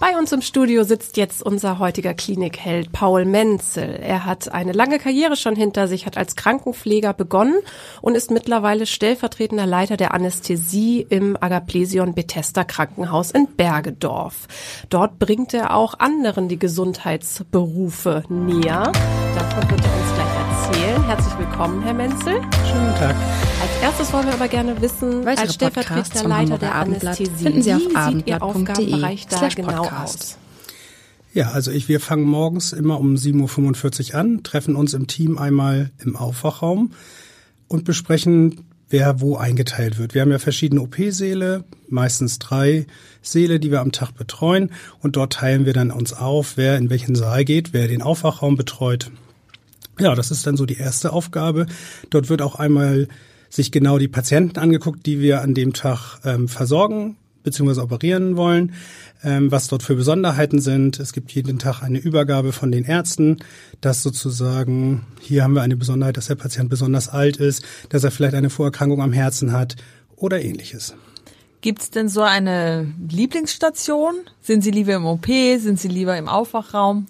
Bei uns im Studio sitzt jetzt unser heutiger Klinikheld Paul Menzel. Er hat eine lange Karriere schon hinter sich, hat als Krankenpfleger begonnen und ist mittlerweile stellvertretender Leiter der Anästhesie im Agaplesion Bethesda Krankenhaus in Bergedorf. Dort bringt er auch anderen die Gesundheitsberufe näher. Davon wird er uns gleich erzählen. Herzlich willkommen, Herr Menzel. Schönen Tag. Als erstes wollen wir aber gerne wissen, Weitere als stellvertretender Leiter der Anästhesie, finden Sie auf wie sieht Ihr abendblatt.de Aufgabenbereich da slash genau aus? Ja, also ich, wir fangen morgens immer um 7.45 Uhr an, treffen uns im Team einmal im Aufwachraum und besprechen, wer wo eingeteilt wird. Wir haben ja verschiedene OP-Säle, meistens drei Säle, die wir am Tag betreuen und dort teilen wir dann uns auf, wer in welchen Saal geht, wer den Aufwachraum betreut. Ja, das ist dann so die erste Aufgabe. Dort wird auch einmal sich genau die Patienten angeguckt, die wir an dem Tag ähm, versorgen bzw. operieren wollen, ähm, was dort für Besonderheiten sind. Es gibt jeden Tag eine Übergabe von den Ärzten, dass sozusagen, hier haben wir eine Besonderheit, dass der Patient besonders alt ist, dass er vielleicht eine Vorerkrankung am Herzen hat oder ähnliches. Gibt's denn so eine Lieblingsstation? Sind Sie lieber im OP? Sind Sie lieber im Aufwachraum?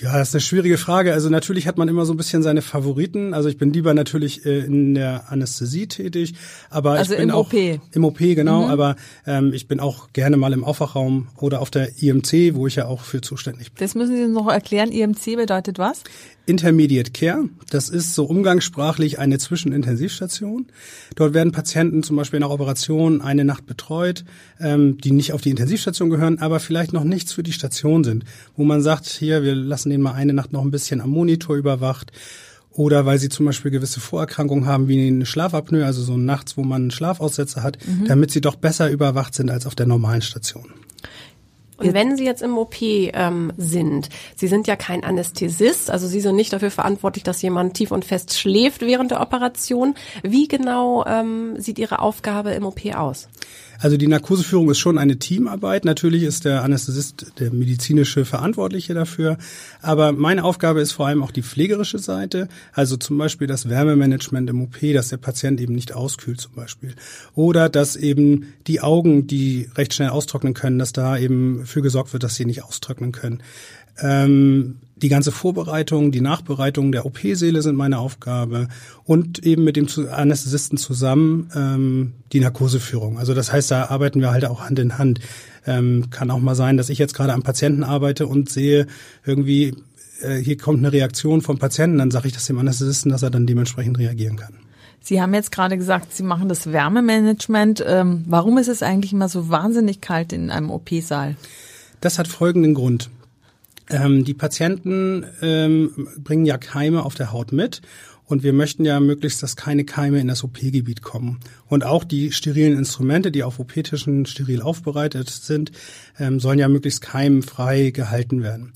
Ja, das ist eine schwierige Frage. Also natürlich hat man immer so ein bisschen seine Favoriten. Also ich bin lieber natürlich äh, in der Anästhesie tätig, aber Also ich bin im auch OP. Mhm. im OP genau. Aber ähm, ich bin auch gerne mal im Aufwachraum oder auf der IMC, wo ich ja auch für zuständig bin. Das müssen Sie noch erklären. IMC bedeutet was? Intermediate Care, das ist so umgangssprachlich eine Zwischenintensivstation. Dort werden Patienten zum Beispiel nach Operation eine Nacht betreut, ähm, die nicht auf die Intensivstation gehören, aber vielleicht noch nichts für die Station sind, wo man sagt, hier, wir lassen den mal eine Nacht noch ein bisschen am Monitor überwacht. Oder weil sie zum Beispiel gewisse Vorerkrankungen haben, wie eine Schlafapnoe, also so nachts, wo man einen Schlafaussetzer hat, damit sie doch besser überwacht sind als auf der normalen Station. Und wenn Sie jetzt im OP ähm, sind, Sie sind ja kein Anästhesist, also Sie sind nicht dafür verantwortlich, dass jemand tief und fest schläft während der Operation. Wie genau ähm, sieht Ihre Aufgabe im OP aus? Also die Narkoseführung ist schon eine Teamarbeit. Natürlich ist der Anästhesist der medizinische Verantwortliche dafür. Aber meine Aufgabe ist vor allem auch die pflegerische Seite. Also zum Beispiel das Wärmemanagement im OP, dass der Patient eben nicht auskühlt zum Beispiel. Oder dass eben die Augen, die recht schnell austrocknen können, dass da eben für gesorgt wird, dass sie nicht austrocknen können. Ähm, die ganze Vorbereitung, die Nachbereitung der OP-Säle sind meine Aufgabe und eben mit dem Anästhesisten zusammen ähm, die Narkoseführung. Also das heißt, da arbeiten wir halt auch Hand in Hand. Ähm, kann auch mal sein, dass ich jetzt gerade am Patienten arbeite und sehe irgendwie, äh, hier kommt eine Reaktion vom Patienten, dann sage ich das dem Anästhesisten, dass er dann dementsprechend reagieren kann. Sie haben jetzt gerade gesagt, Sie machen das Wärmemanagement. Ähm, warum ist es eigentlich immer so wahnsinnig kalt in einem OP-Saal? Das hat folgenden Grund. Ähm, die Patienten ähm, bringen ja Keime auf der Haut mit und wir möchten ja möglichst, dass keine Keime in das OP-Gebiet kommen. Und auch die sterilen Instrumente, die auf OP-Tischen steril aufbereitet sind, ähm, sollen ja möglichst keimfrei gehalten werden.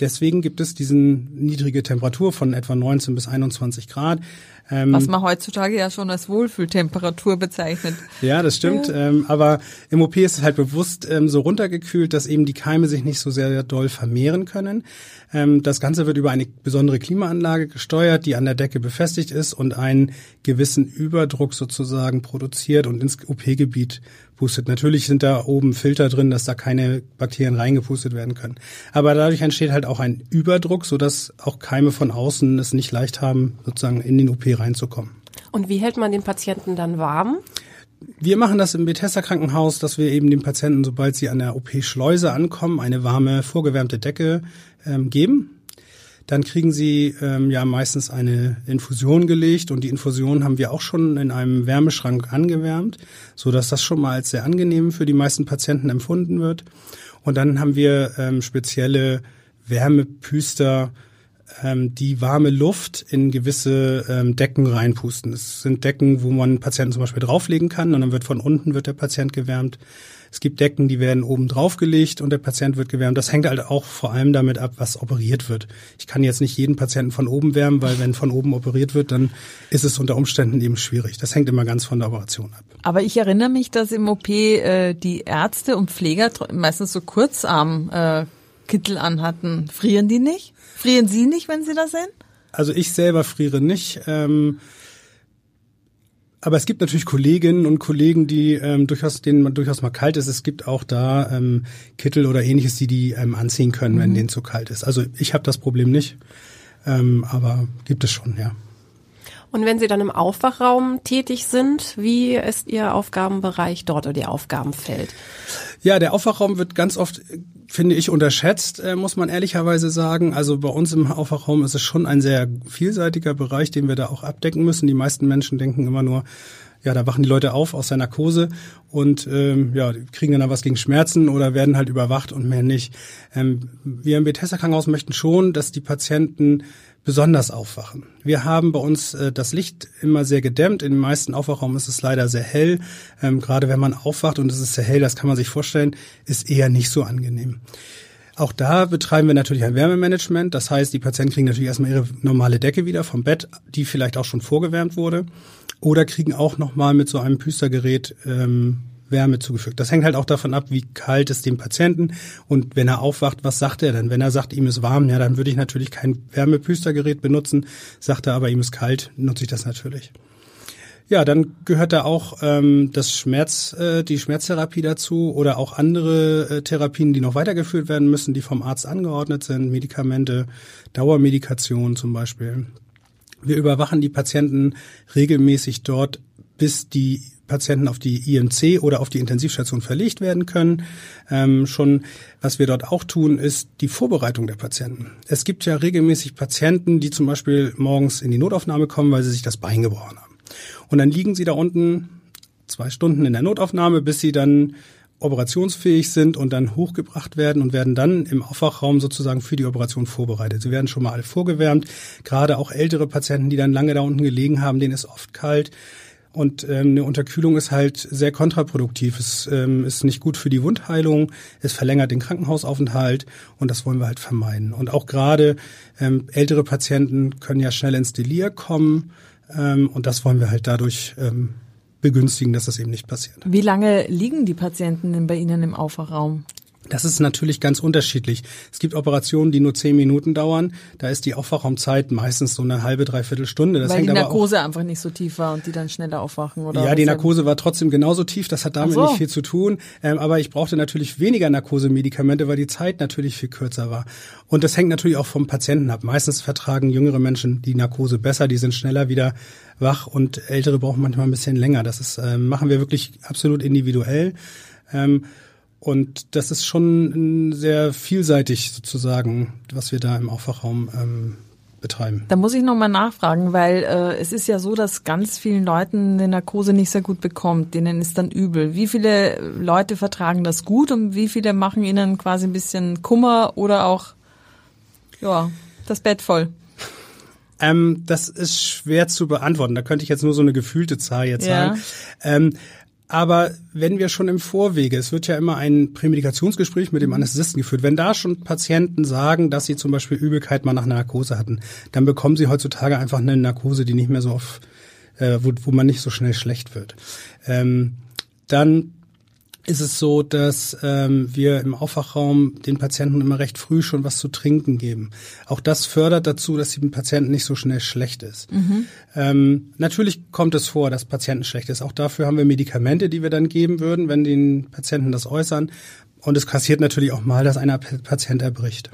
Deswegen gibt es diesen niedrige Temperatur von etwa 19 bis 21 Grad. Ähm, Was man heutzutage ja schon als Wohlfühltemperatur bezeichnet. ja, das stimmt. Ähm, aber im OP ist es halt bewusst ähm, so runtergekühlt, dass eben die Keime sich nicht so sehr doll vermehren können. Ähm, das Ganze wird über eine besondere Klimaanlage gesteuert, die an der Decke befestigt ist und einen gewissen Überdruck sozusagen produziert und ins OP-Gebiet pustet. Natürlich sind da oben Filter drin, dass da keine Bakterien reingepustet werden können. Aber dadurch entsteht halt auch ein Überdruck, sodass auch Keime von außen es nicht leicht haben, sozusagen in den OP reinzukommen. Und wie hält man den Patienten dann warm? Wir machen das im Bethesda Krankenhaus, dass wir eben den Patienten, sobald sie an der OP-Schleuse ankommen, eine warme, vorgewärmte Decke ähm, geben. Dann kriegen sie ähm, ja meistens eine Infusion gelegt und die Infusion haben wir auch schon in einem Wärmeschrank angewärmt, so dass das schon mal als sehr angenehm für die meisten Patienten empfunden wird. Und dann haben wir ähm, spezielle Wärmepüster ähm, die warme Luft in gewisse ähm, Decken reinpusten. Es sind Decken, wo man Patienten zum Beispiel drauflegen kann und dann wird von unten wird der Patient gewärmt. Es gibt Decken, die werden oben drauf gelegt und der Patient wird gewärmt. Das hängt halt auch vor allem damit ab, was operiert wird. Ich kann jetzt nicht jeden Patienten von oben wärmen, weil wenn von oben operiert wird, dann ist es unter Umständen eben schwierig. Das hängt immer ganz von der Operation ab. Aber ich erinnere mich, dass im OP äh, die Ärzte und Pfleger meistens so Kurzarm äh, Kittel anhatten. Frieren die nicht? Frieren Sie nicht, wenn Sie das sehen? Also ich selber friere nicht. Ähm, aber es gibt natürlich Kolleginnen und Kollegen, die ähm, durchaus, denen man durchaus mal kalt ist. Es gibt auch da ähm, Kittel oder ähnliches, die die ähm, anziehen können, mhm. wenn denen zu kalt ist. Also ich habe das Problem nicht, ähm, aber gibt es schon, ja. Und wenn Sie dann im Aufwachraum tätig sind, wie ist Ihr Aufgabenbereich dort oder Ihr Aufgabenfeld? Ja, der Aufwachraum wird ganz oft finde ich, unterschätzt, äh, muss man ehrlicherweise sagen. Also bei uns im Aufwachraum ist es schon ein sehr vielseitiger Bereich, den wir da auch abdecken müssen. Die meisten Menschen denken immer nur, ja, da wachen die Leute auf aus der Narkose und ähm, ja, kriegen dann was gegen Schmerzen oder werden halt überwacht und mehr nicht. Ähm, wir im Bethesda Krankenhaus möchten schon, dass die Patienten besonders aufwachen. Wir haben bei uns äh, das Licht immer sehr gedämmt. In den meisten Aufwachraum ist es leider sehr hell. Ähm, gerade wenn man aufwacht und es ist sehr hell, das kann man sich vorstellen, ist eher nicht so angenehm. Auch da betreiben wir natürlich ein Wärmemanagement. Das heißt, die Patienten kriegen natürlich erstmal ihre normale Decke wieder vom Bett, die vielleicht auch schon vorgewärmt wurde. Oder kriegen auch nochmal mit so einem Püstergerät ähm, Wärme zugefügt. Das hängt halt auch davon ab, wie kalt es dem Patienten und wenn er aufwacht, was sagt er denn? Wenn er sagt, ihm ist warm, ja, dann würde ich natürlich kein Wärmepüstergerät benutzen. Sagt er aber, ihm ist kalt, nutze ich das natürlich. Ja, dann gehört da auch ähm, das Schmerz, äh, die Schmerztherapie dazu oder auch andere äh, Therapien, die noch weitergeführt werden müssen, die vom Arzt angeordnet sind, Medikamente, Dauermedikation zum Beispiel. Wir überwachen die Patienten regelmäßig dort, bis die Patienten auf die IMC oder auf die Intensivstation verlegt werden können. Ähm, schon, was wir dort auch tun, ist die Vorbereitung der Patienten. Es gibt ja regelmäßig Patienten, die zum Beispiel morgens in die Notaufnahme kommen, weil sie sich das Bein gebrochen haben. Und dann liegen sie da unten zwei Stunden in der Notaufnahme, bis sie dann operationsfähig sind und dann hochgebracht werden und werden dann im Aufwachraum sozusagen für die Operation vorbereitet. Sie werden schon mal alle vorgewärmt. Gerade auch ältere Patienten, die dann lange da unten gelegen haben, denen ist oft kalt. Und ähm, eine Unterkühlung ist halt sehr kontraproduktiv. Es ähm, ist nicht gut für die Wundheilung, es verlängert den Krankenhausaufenthalt und das wollen wir halt vermeiden. Und auch gerade ähm, ältere Patienten können ja schnell ins Delir kommen ähm, und das wollen wir halt dadurch ähm, begünstigen, dass das eben nicht passiert. Wie lange liegen die Patienten denn bei Ihnen im Aufwachraum? Das ist natürlich ganz unterschiedlich. Es gibt Operationen, die nur zehn Minuten dauern. Da ist die Aufwachraumzeit meistens so eine halbe, dreiviertel Stunde. Das Weil die Narkose einfach nicht so tief war und die dann schneller aufwachen, oder? Ja, die Narkose war trotzdem genauso tief. Das hat damit so. nicht viel zu tun. Ähm, aber ich brauchte natürlich weniger Narkosemedikamente, weil die Zeit natürlich viel kürzer war. Und das hängt natürlich auch vom Patienten ab. Meistens vertragen jüngere Menschen die Narkose besser. Die sind schneller wieder wach und ältere brauchen manchmal ein bisschen länger. Das ist, äh, machen wir wirklich absolut individuell. Ähm, und das ist schon sehr vielseitig sozusagen, was wir da im Aufwachraum ähm, betreiben. Da muss ich nochmal nachfragen, weil äh, es ist ja so, dass ganz vielen Leuten eine Narkose nicht sehr gut bekommt, denen ist dann übel. Wie viele Leute vertragen das gut und wie viele machen ihnen quasi ein bisschen Kummer oder auch ja, das Bett voll? Ähm, das ist schwer zu beantworten. Da könnte ich jetzt nur so eine gefühlte Zahl jetzt ja. sagen. Ähm, aber wenn wir schon im Vorwege, es wird ja immer ein Prämedikationsgespräch mit dem Anästhesisten geführt, wenn da schon Patienten sagen, dass sie zum Beispiel Übelkeit mal nach einer Narkose hatten, dann bekommen sie heutzutage einfach eine Narkose, die nicht mehr so auf, äh, wo, wo man nicht so schnell schlecht wird. Ähm, dann ist es so, dass ähm, wir im Aufwachraum den Patienten immer recht früh schon was zu trinken geben. Auch das fördert dazu, dass dem Patienten nicht so schnell schlecht ist. Mhm. Ähm, natürlich kommt es vor, dass Patienten schlecht ist. Auch dafür haben wir Medikamente, die wir dann geben würden, wenn den Patienten das äußern. Und es kassiert natürlich auch mal, dass einer Patient erbricht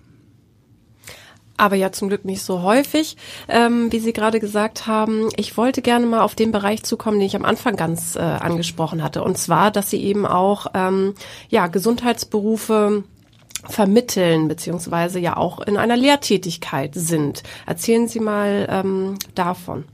aber ja zum Glück nicht so häufig, ähm, wie Sie gerade gesagt haben. Ich wollte gerne mal auf den Bereich zukommen, den ich am Anfang ganz äh, angesprochen hatte, und zwar, dass Sie eben auch ähm, ja Gesundheitsberufe vermitteln beziehungsweise ja auch in einer Lehrtätigkeit sind. Erzählen Sie mal ähm, davon.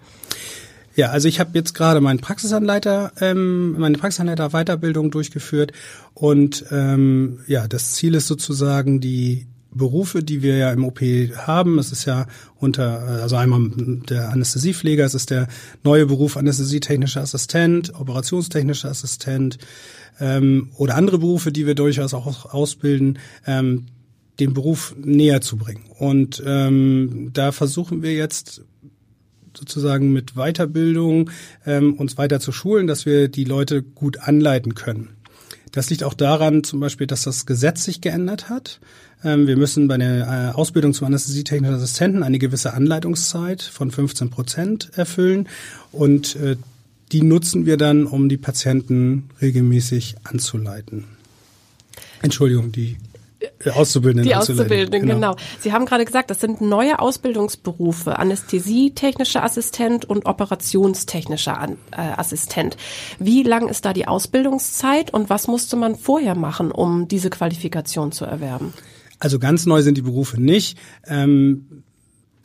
Ja, also ich habe jetzt gerade meinen Praxisanleiter, ähm, meine Praxisanleiter Weiterbildung durchgeführt und ähm, ja, das Ziel ist sozusagen die Berufe, die wir ja im OP haben. Es ist ja unter, also einmal der Anästhesiepfleger, es ist der neue Beruf Anästhesietechnischer Assistent, operationstechnischer Assistent ähm, oder andere Berufe, die wir durchaus auch ausbilden, ähm, den Beruf näher zu bringen. Und ähm, da versuchen wir jetzt sozusagen mit Weiterbildung ähm, uns weiter zu schulen, dass wir die Leute gut anleiten können. Das liegt auch daran, zum Beispiel, dass das Gesetz sich geändert hat. Ähm, wir müssen bei der äh, Ausbildung zum Anästhesietechnischen Assistenten eine gewisse Anleitungszeit von 15 Prozent erfüllen und äh, die nutzen wir dann, um die Patienten regelmäßig anzuleiten. Entschuldigung, die Auszubildenden. Die Auszubildenden, genau. genau. Sie haben gerade gesagt, das sind neue Ausbildungsberufe, Anästhesietechnischer Assistent und operationstechnischer äh, Assistent. Wie lang ist da die Ausbildungszeit und was musste man vorher machen, um diese Qualifikation zu erwerben? Also ganz neu sind die Berufe nicht. Ähm,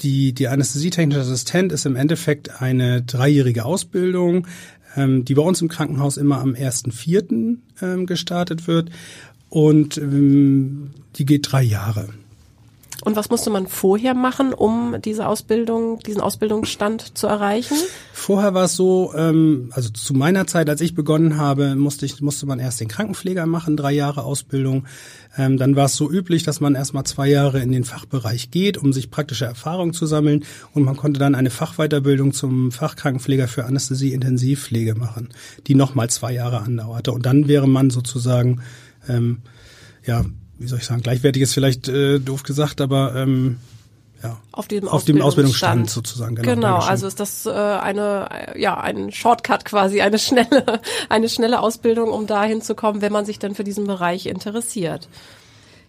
die, die Anästhesietechnische Assistent ist im Endeffekt eine dreijährige Ausbildung, ähm, die bei uns im Krankenhaus immer am 1.4. Ähm, gestartet wird und ähm, die geht drei Jahre. Und was musste man vorher machen, um diese Ausbildung, diesen Ausbildungsstand zu erreichen? Vorher war es so, ähm, also zu meiner Zeit, als ich begonnen habe, musste ich musste man erst den Krankenpfleger machen, drei Jahre Ausbildung. Ähm, dann war es so üblich, dass man erstmal zwei Jahre in den Fachbereich geht, um sich praktische Erfahrungen zu sammeln. Und man konnte dann eine Fachweiterbildung zum Fachkrankenpfleger für Anästhesie-Intensivpflege machen, die nochmal zwei Jahre andauerte. Und dann wäre man sozusagen ähm, ja, wie soll ich sagen, gleichwertig ist vielleicht äh, doof gesagt, aber ähm, ja, auf dem, auf dem Ausbildungsstand sozusagen. Genau, genau also ist das äh, eine ja ein Shortcut quasi, eine schnelle eine schnelle Ausbildung, um dahin zu kommen, wenn man sich dann für diesen Bereich interessiert.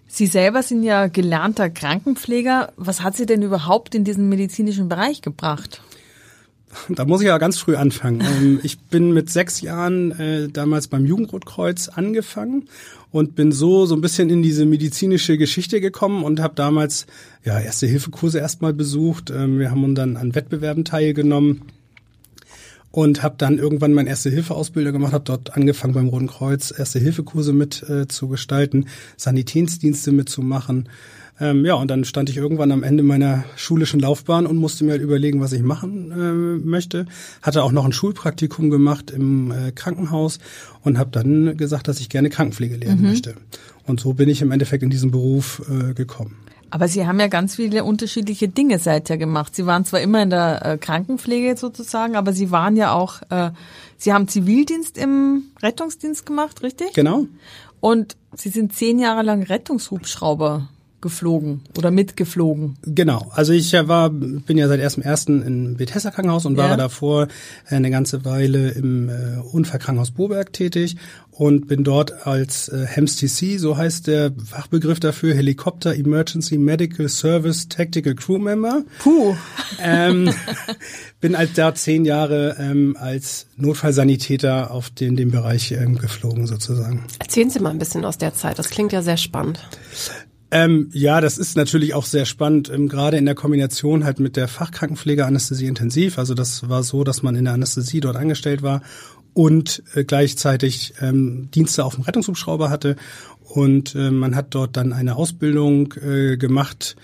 Sie selber sind ja gelernter Krankenpfleger. Was hat Sie denn überhaupt in diesen medizinischen Bereich gebracht? Da muss ich ja ganz früh anfangen. Ähm, ich bin mit sechs Jahren äh, damals beim Jugendrotkreuz angefangen und bin so so ein bisschen in diese medizinische Geschichte gekommen und habe damals ja erste Hilfekurse erstmal besucht. Ähm, wir haben dann an Wettbewerben teilgenommen und habe dann irgendwann meine erste Hilfeausbildung gemacht, habe dort angefangen beim Roten Kreuz erste Hilfekurse mit äh, zu gestalten, Sanitätsdienste mitzumachen. Ähm, ja, und dann stand ich irgendwann am Ende meiner schulischen Laufbahn und musste mir halt überlegen, was ich machen äh, möchte. Hatte auch noch ein Schulpraktikum gemacht im äh, Krankenhaus und habe dann gesagt, dass ich gerne Krankenpflege lernen mhm. möchte. Und so bin ich im Endeffekt in diesen Beruf äh, gekommen. Aber Sie haben ja ganz viele unterschiedliche Dinge seither gemacht. Sie waren zwar immer in der äh, Krankenpflege sozusagen, aber Sie waren ja auch, äh, Sie haben Zivildienst im Rettungsdienst gemacht, richtig? Genau. Und Sie sind zehn Jahre lang Rettungshubschrauber geflogen oder mitgeflogen. Genau. Also ich war, bin ja seit ersten ersten im Bethesda Krankenhaus und war ja. davor eine ganze Weile im äh, Unfallkrankenhaus Boberg tätig und bin dort als äh, HEMS-TC, so heißt der Fachbegriff dafür, Helikopter Emergency Medical Service Tactical Crew Member. Puh. Ähm, bin halt da zehn Jahre ähm, als Notfallsanitäter auf den, dem Bereich ähm, geflogen sozusagen. Erzählen Sie mal ein bisschen aus der Zeit, das klingt ja sehr spannend. Ähm, ja, das ist natürlich auch sehr spannend, ähm, gerade in der Kombination halt mit der Fachkrankenpflege Anästhesie intensiv. Also das war so, dass man in der Anästhesie dort angestellt war und äh, gleichzeitig ähm, Dienste auf dem Rettungshubschrauber hatte. Und äh, man hat dort dann eine Ausbildung äh, gemacht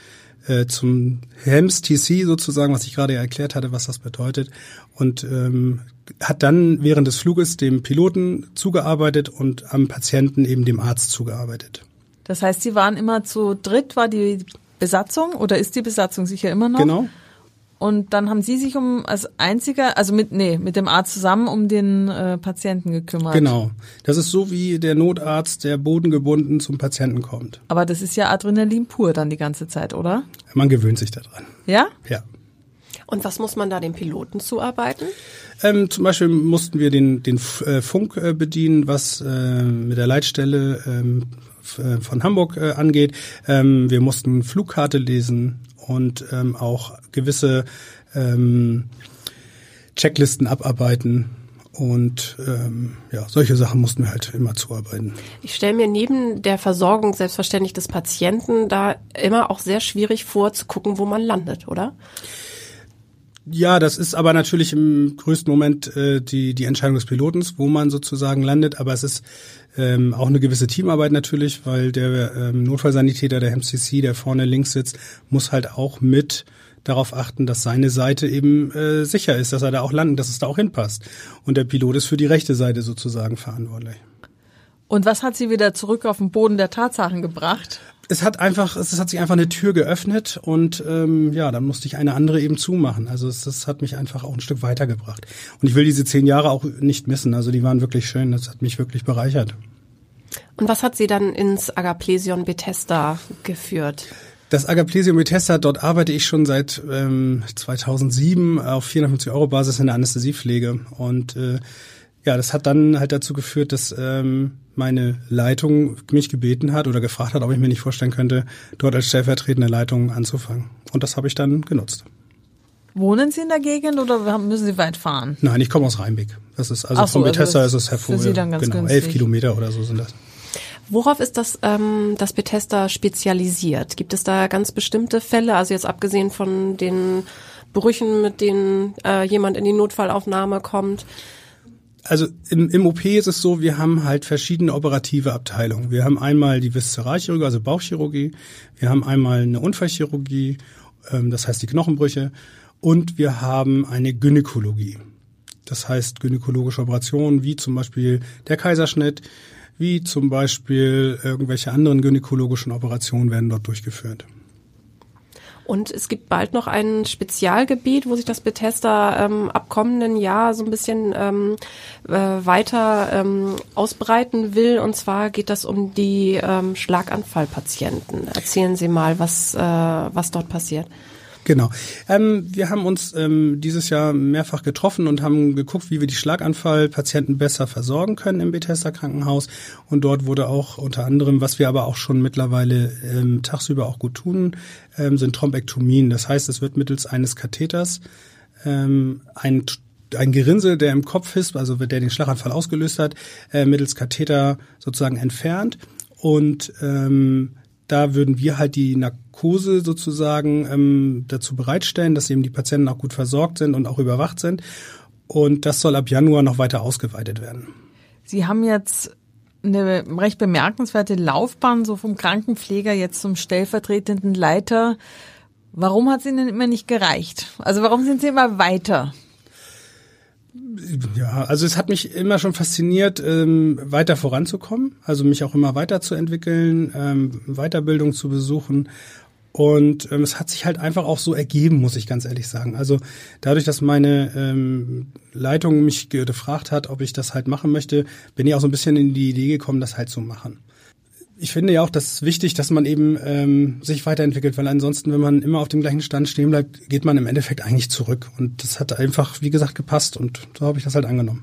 äh, zum HEMS TC sozusagen, was ich gerade erklärt hatte, was das bedeutet. Und ähm, hat dann während des Fluges dem Piloten zugearbeitet und am Patienten eben dem Arzt zugearbeitet. Das heißt, Sie waren immer zu dritt, war die Besatzung oder ist die Besatzung sicher immer noch? Genau. Und dann haben Sie sich um als einziger, also mit nee, mit dem Arzt zusammen um den äh, Patienten gekümmert. Genau. Das ist so wie der Notarzt, der bodengebunden zum Patienten kommt. Aber das ist ja Adrenalin pur dann die ganze Zeit, oder? Man gewöhnt sich daran. Ja? Ja. Und was muss man da den Piloten zuarbeiten? Ähm, zum Beispiel mussten wir den, den äh, Funk äh, bedienen, was äh, mit der Leitstelle ähm, äh, von Hamburg äh, angeht. Ähm, wir mussten Flugkarte lesen und ähm, auch gewisse ähm, Checklisten abarbeiten. Und ähm, ja, solche Sachen mussten wir halt immer zuarbeiten. Ich stelle mir neben der Versorgung selbstverständlich des Patienten da immer auch sehr schwierig vor, zu gucken, wo man landet, oder? Ja, das ist aber natürlich im größten Moment äh, die, die Entscheidung des Pilotens, wo man sozusagen landet. Aber es ist ähm, auch eine gewisse Teamarbeit natürlich, weil der ähm, Notfallsanitäter, der MCC, der vorne links sitzt, muss halt auch mit darauf achten, dass seine Seite eben äh, sicher ist, dass er da auch landen, dass es da auch hinpasst. Und der Pilot ist für die rechte Seite sozusagen verantwortlich. Und was hat Sie wieder zurück auf den Boden der Tatsachen gebracht? Es hat einfach, es hat sich einfach eine Tür geöffnet und ähm, ja, dann musste ich eine andere eben zumachen. Also es, das hat mich einfach auch ein Stück weitergebracht. Und ich will diese zehn Jahre auch nicht missen. Also die waren wirklich schön. Das hat mich wirklich bereichert. Und was hat Sie dann ins Agaplesion Bethesda geführt? Das Agaplesion Bethesda, dort arbeite ich schon seit ähm, 2007 auf 450 Euro Basis in der Anästhesiepflege und äh, ja, das hat dann halt dazu geführt, dass ähm, meine Leitung mich gebeten hat oder gefragt hat, ob ich mir nicht vorstellen könnte, dort als stellvertretende Leitung anzufangen. Und das habe ich dann genutzt. Wohnen Sie in der Gegend oder müssen Sie weit fahren? Nein, ich komme aus Rheinbeck. Das ist also so, von Bethesda also ist es hervorragend. Für Sie dann ganz genau, günstig. elf Kilometer oder so sind das. Worauf ist das, ähm, das Bethesda spezialisiert? Gibt es da ganz bestimmte Fälle, also jetzt abgesehen von den Brüchen, mit denen äh, jemand in die Notfallaufnahme kommt? Also im, im OP ist es so, wir haben halt verschiedene operative Abteilungen. Wir haben einmal die Viszeralchirurgie, also Bauchchirurgie. Wir haben einmal eine Unfallchirurgie, ähm, das heißt die Knochenbrüche. Und wir haben eine Gynäkologie. Das heißt gynäkologische Operationen, wie zum Beispiel der Kaiserschnitt, wie zum Beispiel irgendwelche anderen gynäkologischen Operationen werden dort durchgeführt. Und es gibt bald noch ein Spezialgebiet, wo sich das Bethesda ähm, ab kommenden Jahr so ein bisschen ähm, äh, weiter ähm, ausbreiten will. Und zwar geht das um die ähm, Schlaganfallpatienten. Erzählen Sie mal, was, äh, was dort passiert. Genau. Ähm, wir haben uns ähm, dieses Jahr mehrfach getroffen und haben geguckt, wie wir die Schlaganfallpatienten besser versorgen können im Bethesda Krankenhaus. Und dort wurde auch unter anderem, was wir aber auch schon mittlerweile ähm, tagsüber auch gut tun, ähm, sind Thrombektomien. Das heißt, es wird mittels eines Katheters ähm, ein ein Gerinnsel, der im Kopf ist, also der den Schlaganfall ausgelöst hat, äh, mittels Katheter sozusagen entfernt. Und ähm, da würden wir halt die Narkose sozusagen ähm, dazu bereitstellen, dass eben die Patienten auch gut versorgt sind und auch überwacht sind. Und das soll ab Januar noch weiter ausgeweitet werden. Sie haben jetzt eine recht bemerkenswerte Laufbahn, so vom Krankenpfleger jetzt zum stellvertretenden Leiter. Warum hat es Ihnen immer nicht gereicht? Also warum sind Sie immer weiter? Ja, also es hat mich immer schon fasziniert, ähm, weiter voranzukommen, also mich auch immer weiterzuentwickeln, ähm, Weiterbildung zu besuchen. Und ähm, es hat sich halt einfach auch so ergeben, muss ich ganz ehrlich sagen. Also dadurch, dass meine ähm, Leitung mich gefragt hat, ob ich das halt machen möchte, bin ich auch so ein bisschen in die Idee gekommen, das halt zu machen ich finde ja auch, das ist wichtig, dass man eben ähm, sich weiterentwickelt, weil ansonsten, wenn man immer auf dem gleichen Stand stehen bleibt, geht man im Endeffekt eigentlich zurück. Und das hat einfach, wie gesagt, gepasst und so habe ich das halt angenommen.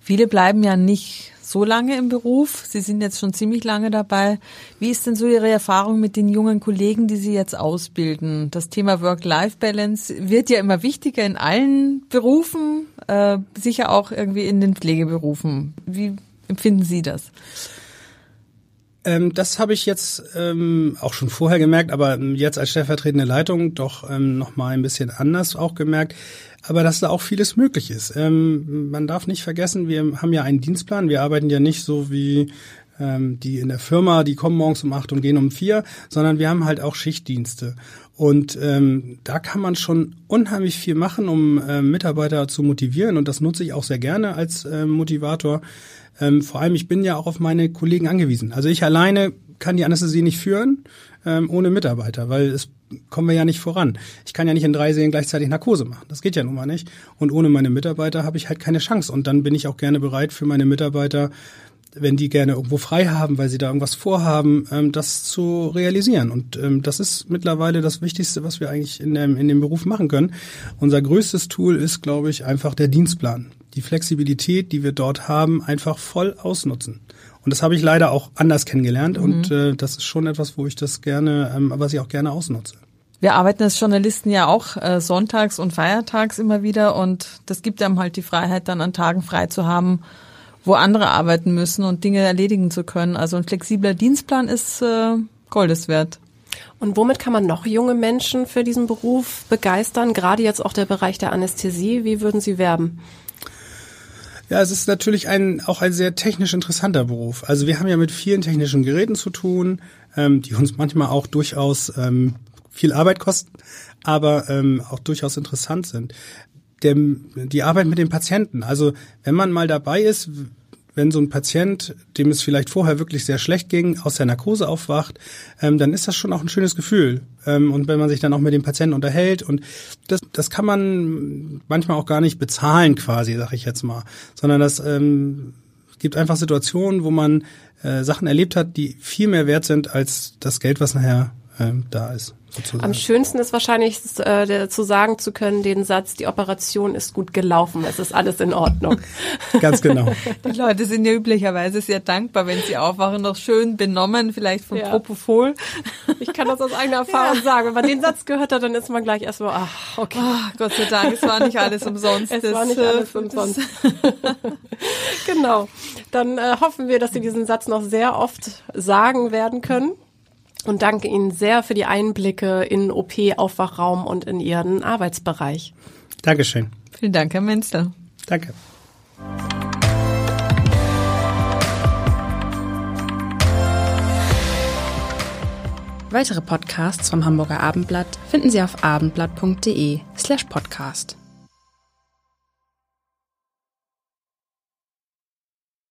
Viele bleiben ja nicht so lange im Beruf. Sie sind jetzt schon ziemlich lange dabei. Wie ist denn so Ihre Erfahrung mit den jungen Kollegen, die Sie jetzt ausbilden? Das Thema Work-Life-Balance wird ja immer wichtiger in allen Berufen, äh, sicher auch irgendwie in den Pflegeberufen. Wie empfinden Sie das? Ähm, das habe ich jetzt ähm, auch schon vorher gemerkt, aber jetzt als stellvertretende Leitung doch ähm, noch mal ein bisschen anders auch gemerkt. Aber dass da auch vieles möglich ist. Ähm, man darf nicht vergessen, wir haben ja einen Dienstplan. Wir arbeiten ja nicht so wie ähm, die in der Firma, die kommen morgens um acht und gehen um vier, sondern wir haben halt auch Schichtdienste. Und ähm, da kann man schon unheimlich viel machen, um äh, Mitarbeiter zu motivieren. Und das nutze ich auch sehr gerne als äh, Motivator. Ähm, vor allem, ich bin ja auch auf meine Kollegen angewiesen. Also ich alleine kann die Anästhesie nicht führen ähm, ohne Mitarbeiter, weil es kommen wir ja nicht voran. Ich kann ja nicht in drei Sälen gleichzeitig Narkose machen. Das geht ja nun mal nicht. Und ohne meine Mitarbeiter habe ich halt keine Chance. Und dann bin ich auch gerne bereit für meine Mitarbeiter, wenn die gerne irgendwo frei haben, weil sie da irgendwas vorhaben, ähm, das zu realisieren. Und ähm, das ist mittlerweile das Wichtigste, was wir eigentlich in dem, in dem Beruf machen können. Unser größtes Tool ist, glaube ich, einfach der Dienstplan die Flexibilität, die wir dort haben, einfach voll ausnutzen. Und das habe ich leider auch anders kennengelernt mhm. und äh, das ist schon etwas, wo ich das gerne, ähm, was ich auch gerne ausnutze. Wir arbeiten als Journalisten ja auch äh, sonntags und feiertags immer wieder und das gibt einem halt die Freiheit, dann an Tagen frei zu haben, wo andere arbeiten müssen und Dinge erledigen zu können. Also ein flexibler Dienstplan ist äh, Goldes wert. Und womit kann man noch junge Menschen für diesen Beruf begeistern? Gerade jetzt auch der Bereich der Anästhesie. Wie würden Sie werben? Ja, es ist natürlich ein, auch ein sehr technisch interessanter Beruf. Also wir haben ja mit vielen technischen Geräten zu tun, ähm, die uns manchmal auch durchaus ähm, viel Arbeit kosten, aber ähm, auch durchaus interessant sind. Der, die Arbeit mit den Patienten. Also wenn man mal dabei ist, wenn so ein Patient, dem es vielleicht vorher wirklich sehr schlecht ging, aus der Narkose aufwacht, ähm, dann ist das schon auch ein schönes Gefühl. Ähm, und wenn man sich dann auch mit dem Patienten unterhält und das, das kann man manchmal auch gar nicht bezahlen quasi, sag ich jetzt mal, sondern das ähm, gibt einfach Situationen, wo man äh, Sachen erlebt hat, die viel mehr wert sind als das Geld, was nachher ähm, da ist. Sozusagen. Am schönsten ist wahrscheinlich äh, zu sagen zu können, den Satz, die Operation ist gut gelaufen, es ist alles in Ordnung. Ganz genau. Die Leute sind ja üblicherweise sehr dankbar, wenn sie aufwachen, noch schön benommen, vielleicht von ja. Propofol. Ich kann das aus eigener Erfahrung ja. sagen. Wenn man den Satz gehört hat, dann ist man gleich erstmal, ach, okay. Oh, Gott sei Dank, es war nicht alles umsonst. Es war nicht alles umsonst. genau. Dann äh, hoffen wir, dass Sie diesen Satz noch sehr oft sagen werden können und danke Ihnen sehr für die Einblicke in OP-Aufwachraum und in Ihren Arbeitsbereich. Dankeschön. Vielen Dank, Herr Menzel. Danke. Weitere Podcasts vom Hamburger Abendblatt finden Sie auf abendblatt.de slash podcast.